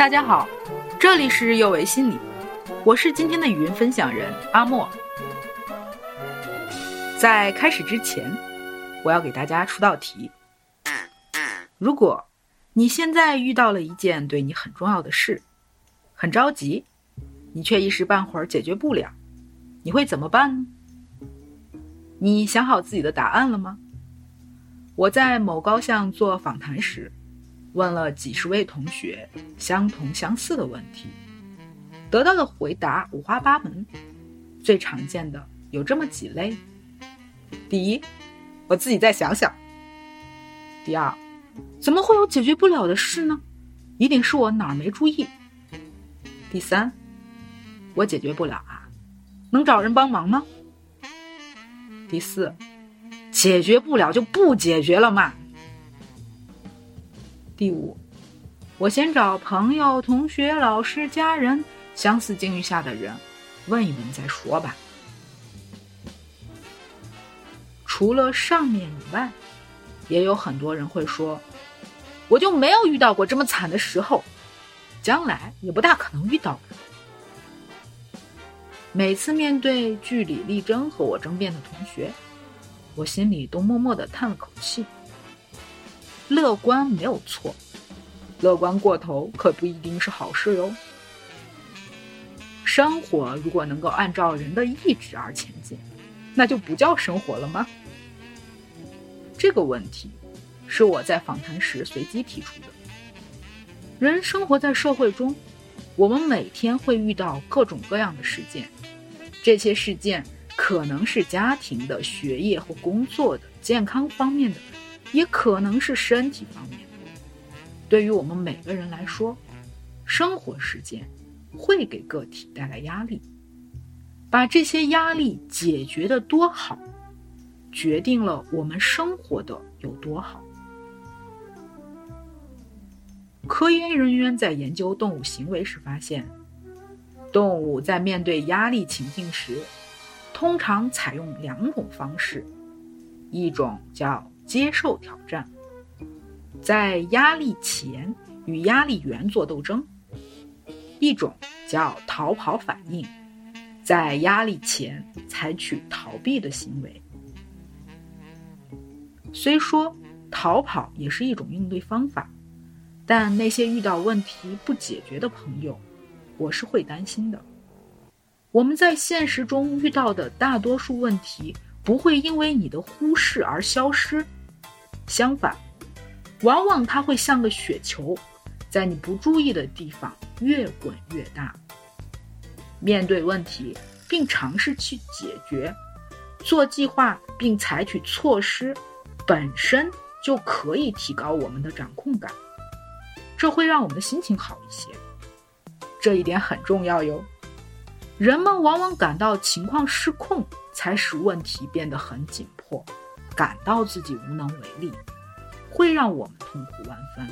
大家好，这里是有为心理，我是今天的语音分享人阿莫。在开始之前，我要给大家出道题：如果你现在遇到了一件对你很重要的事，很着急，你却一时半会儿解决不了，你会怎么办呢？你想好自己的答案了吗？我在某高校做访谈时。问了几十位同学相同相似的问题，得到的回答五花八门。最常见的有这么几类：第一，我自己再想想；第二，怎么会有解决不了的事呢？一定是我哪儿没注意；第三，我解决不了啊，能找人帮忙吗？第四，解决不了就不解决了嘛。第五，我先找朋友、同学、老师、家人，相似境遇下的人，问一问再说吧。除了上面以外，也有很多人会说，我就没有遇到过这么惨的时候，将来也不大可能遇到。每次面对据理力争和我争辩的同学，我心里都默默的叹了口气。乐观没有错，乐观过头可不一定是好事哟。生活如果能够按照人的意志而前进，那就不叫生活了吗？这个问题是我在访谈时随机提出的。人生活在社会中，我们每天会遇到各种各样的事件，这些事件可能是家庭的、学业或工作的、健康方面的。也可能是身体方面。对于我们每个人来说，生活时间会给个体带来压力。把这些压力解决的多好，决定了我们生活的有多好。科研人员在研究动物行为时发现，动物在面对压力情境时，通常采用两种方式，一种叫。接受挑战，在压力前与压力源做斗争；一种叫逃跑反应，在压力前采取逃避的行为。虽说逃跑也是一种应对方法，但那些遇到问题不解决的朋友，我是会担心的。我们在现实中遇到的大多数问题，不会因为你的忽视而消失。相反，往往它会像个雪球，在你不注意的地方越滚越大。面对问题并尝试去解决，做计划并采取措施，本身就可以提高我们的掌控感，这会让我们的心情好一些。这一点很重要哟。人们往往感到情况失控，才使问题变得很紧迫。感到自己无能为力，会让我们痛苦万分。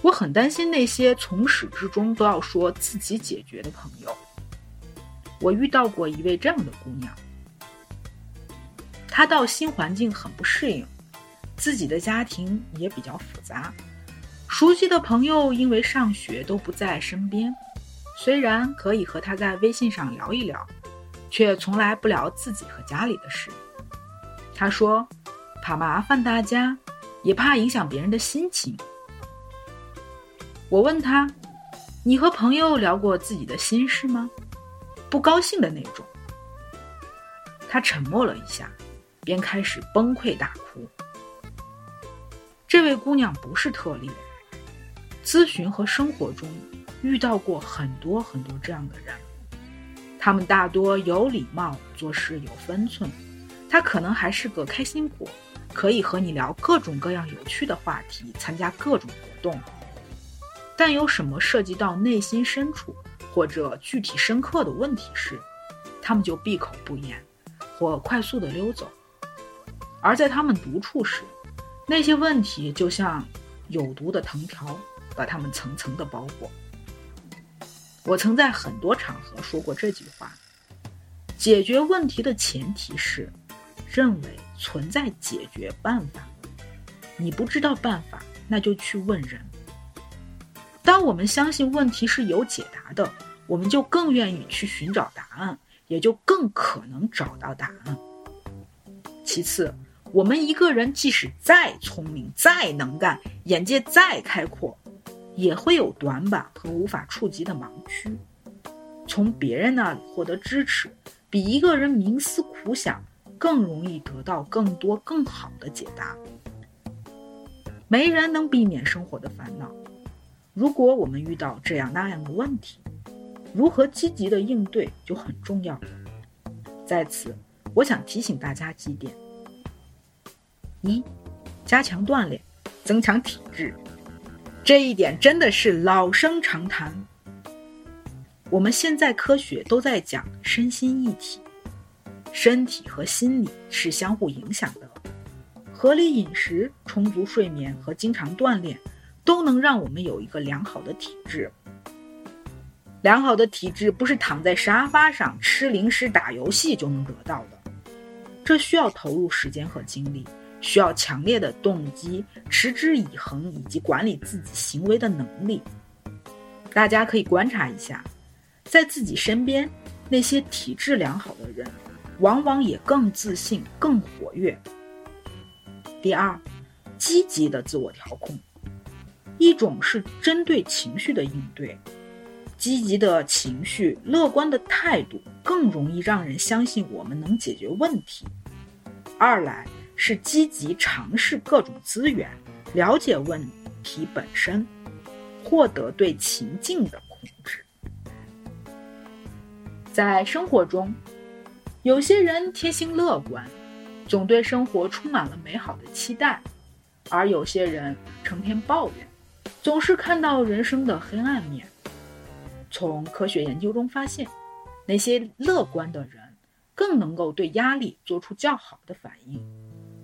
我很担心那些从始至终都要说自己解决的朋友。我遇到过一位这样的姑娘，她到新环境很不适应，自己的家庭也比较复杂，熟悉的朋友因为上学都不在身边，虽然可以和她在微信上聊一聊，却从来不聊自己和家里的事。他说：“怕麻烦大家，也怕影响别人的心情。”我问他：“你和朋友聊过自己的心事吗？不高兴的那种。”他沉默了一下，便开始崩溃大哭。这位姑娘不是特例，咨询和生活中遇到过很多很多这样的人，他们大多有礼貌，做事有分寸。他可能还是个开心果，可以和你聊各种各样有趣的话题，参加各种活动。但有什么涉及到内心深处或者具体深刻的问题时，他们就闭口不言，或快速的溜走。而在他们独处时，那些问题就像有毒的藤条，把他们层层的包裹。我曾在很多场合说过这句话：解决问题的前提是。认为存在解决办法，你不知道办法，那就去问人。当我们相信问题是有解答的，我们就更愿意去寻找答案，也就更可能找到答案。其次，我们一个人即使再聪明、再能干，眼界再开阔，也会有短板和无法触及的盲区。从别人那里获得支持，比一个人冥思苦想更容易得到更多更好的解答。没人能避免生活的烦恼。如果我们遇到这样那样的问题，如何积极的应对就很重要了。在此，我想提醒大家几点：一、加强锻炼，增强体质。这一点真的是老生常谈。我们现在科学都在讲身心一体，身体和心理是相互影响的。合理饮食、充足睡眠和经常锻炼，都能让我们有一个良好的体质。良好的体质不是躺在沙发上吃零食、打游戏就能得到的，这需要投入时间和精力，需要强烈的动机、持之以恒以及管理自己行为的能力。大家可以观察一下，在自己身边那些体质良好的人，往往也更自信、更活跃。第二，积极的自我调控，一种是针对情绪的应对。积极的情绪、乐观的态度更容易让人相信我们能解决问题。二来是积极尝试各种资源，了解问题本身，获得对情境的控制。在生活中，有些人天性乐观，总对生活充满了美好的期待；而有些人成天抱怨，总是看到人生的黑暗面。从科学研究中发现，那些乐观的人更能够对压力做出较好的反应，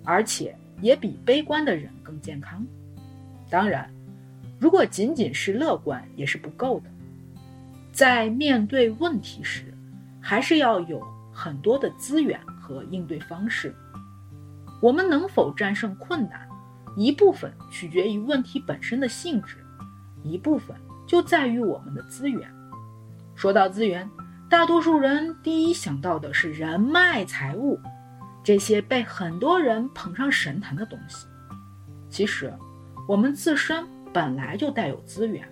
而且也比悲观的人更健康。当然，如果仅仅是乐观也是不够的，在面对问题时，还是要有很多的资源和应对方式。我们能否战胜困难，一部分取决于问题本身的性质，一部分就在于我们的资源。说到资源，大多数人第一想到的是人脉、财物，这些被很多人捧上神坛的东西。其实，我们自身本来就带有资源，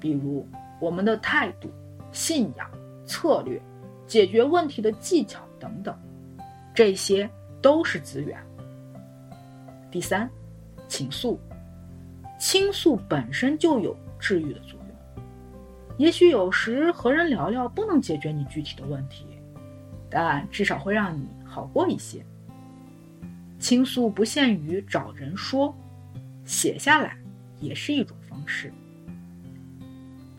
比如我们的态度、信仰、策略、解决问题的技巧等等，这些都是资源。第三，倾诉，倾诉本身就有治愈的作用。也许有时和人聊聊不能解决你具体的问题，但至少会让你好过一些。倾诉不限于找人说，写下来也是一种方式。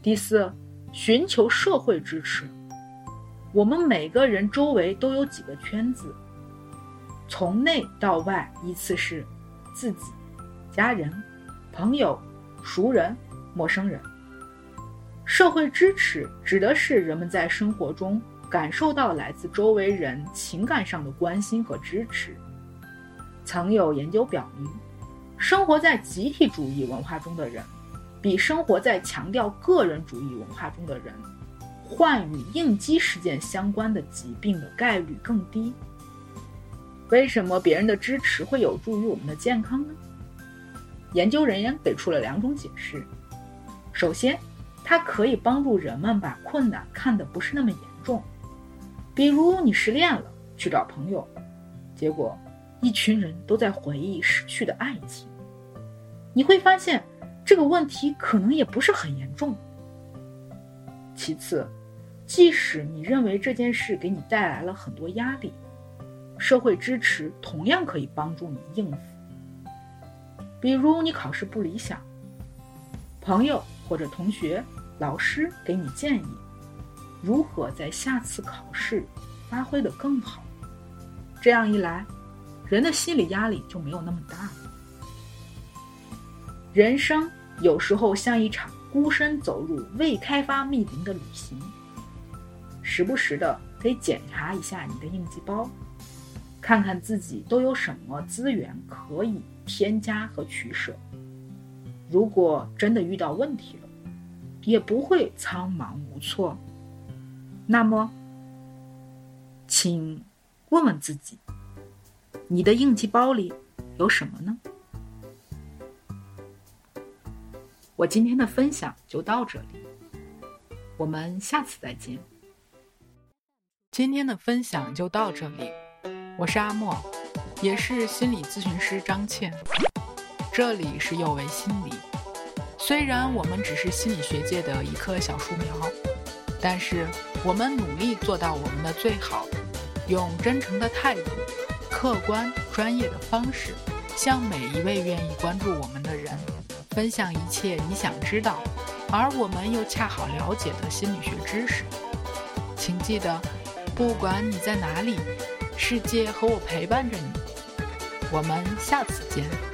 第四，寻求社会支持。我们每个人周围都有几个圈子，从内到外依次是自己、家人、朋友、熟人、陌生人。社会支持指的是人们在生活中感受到来自周围人情感上的关心和支持。曾有研究表明，生活在集体主义文化中的人，比生活在强调个人主义文化中的人，患与应激事件相关的疾病的概率更低。为什么别人的支持会有助于我们的健康呢？研究人员给出了两种解释。首先，它可以帮助人们把困难看得不是那么严重，比如你失恋了，去找朋友，结果一群人都在回忆失去的爱情，你会发现这个问题可能也不是很严重。其次，即使你认为这件事给你带来了很多压力，社会支持同样可以帮助你应付。比如你考试不理想，朋友。或者同学、老师给你建议，如何在下次考试发挥的更好？这样一来，人的心理压力就没有那么大了。人生有时候像一场孤身走入未开发密林的旅行，时不时的得检查一下你的应急包，看看自己都有什么资源可以添加和取舍。如果真的遇到问题了，也不会苍茫无措。那么，请问问自己，你的应急包里有什么呢？我今天的分享就到这里，我们下次再见。今天的分享就到这里，我是阿莫，也是心理咨询师张倩，这里是有为心理。虽然我们只是心理学界的一棵小树苗，但是我们努力做到我们的最好，用真诚的态度、客观专业的方式，向每一位愿意关注我们的人。分享一切你想知道，而我们又恰好了解的心理学知识。请记得，不管你在哪里，世界和我陪伴着你。我们下次见。